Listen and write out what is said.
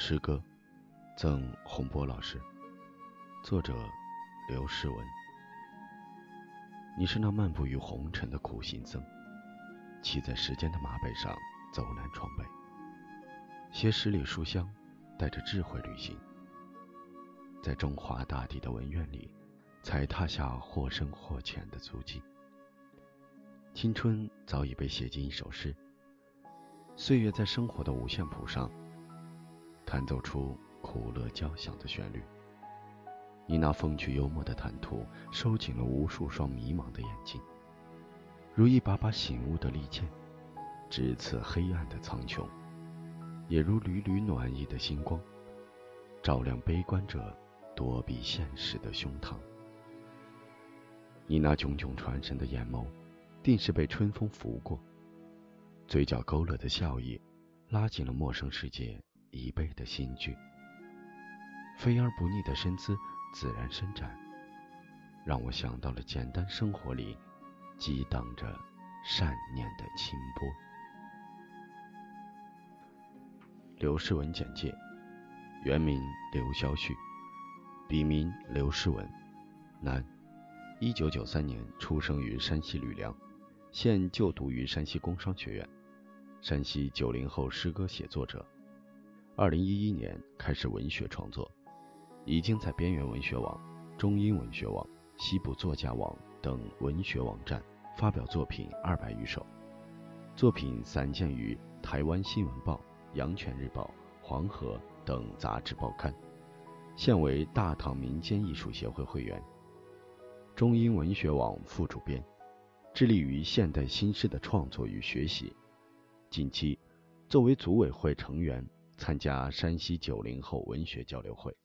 诗歌，赠洪波老师。作者：刘世文。你是那漫步于红尘的苦行僧，骑在时间的马背上走南闯北，携十里书香，带着智慧旅行，在中华大地的文苑里，踩踏下或深或浅的足迹。青春早已被写进一首诗，岁月在生活的五线谱上。弹奏出苦乐交响的旋律。你那风趣幽默的谈吐，收紧了无数双迷茫的眼睛，如一把把醒悟的利剑，直刺黑暗的苍穹；也如缕缕暖意的星光，照亮悲观者躲避现实的胸膛。你那炯炯传神的眼眸，定是被春风拂过；嘴角勾勒的笑意，拉紧了陌生世界。一倍的心距，飞而不腻的身姿自然伸展，让我想到了简单生活里激荡着善念的清波。刘世文简介：原名刘肖旭，笔名刘世文，男，一九九三年出生于山西吕梁，现就读于山西工商学院，山西九零后诗歌写作者。二零一一年开始文学创作，已经在边缘文学网、中英文学网、西部作家网等文学网站发表作品二百余首，作品散见于台湾新闻报、阳泉日报、黄河等杂志报刊，现为大唐民间艺术协会会员，中英文学网副主编，致力于现代新诗的创作与学习。近期，作为组委会成员。参加山西九零后文学交流会。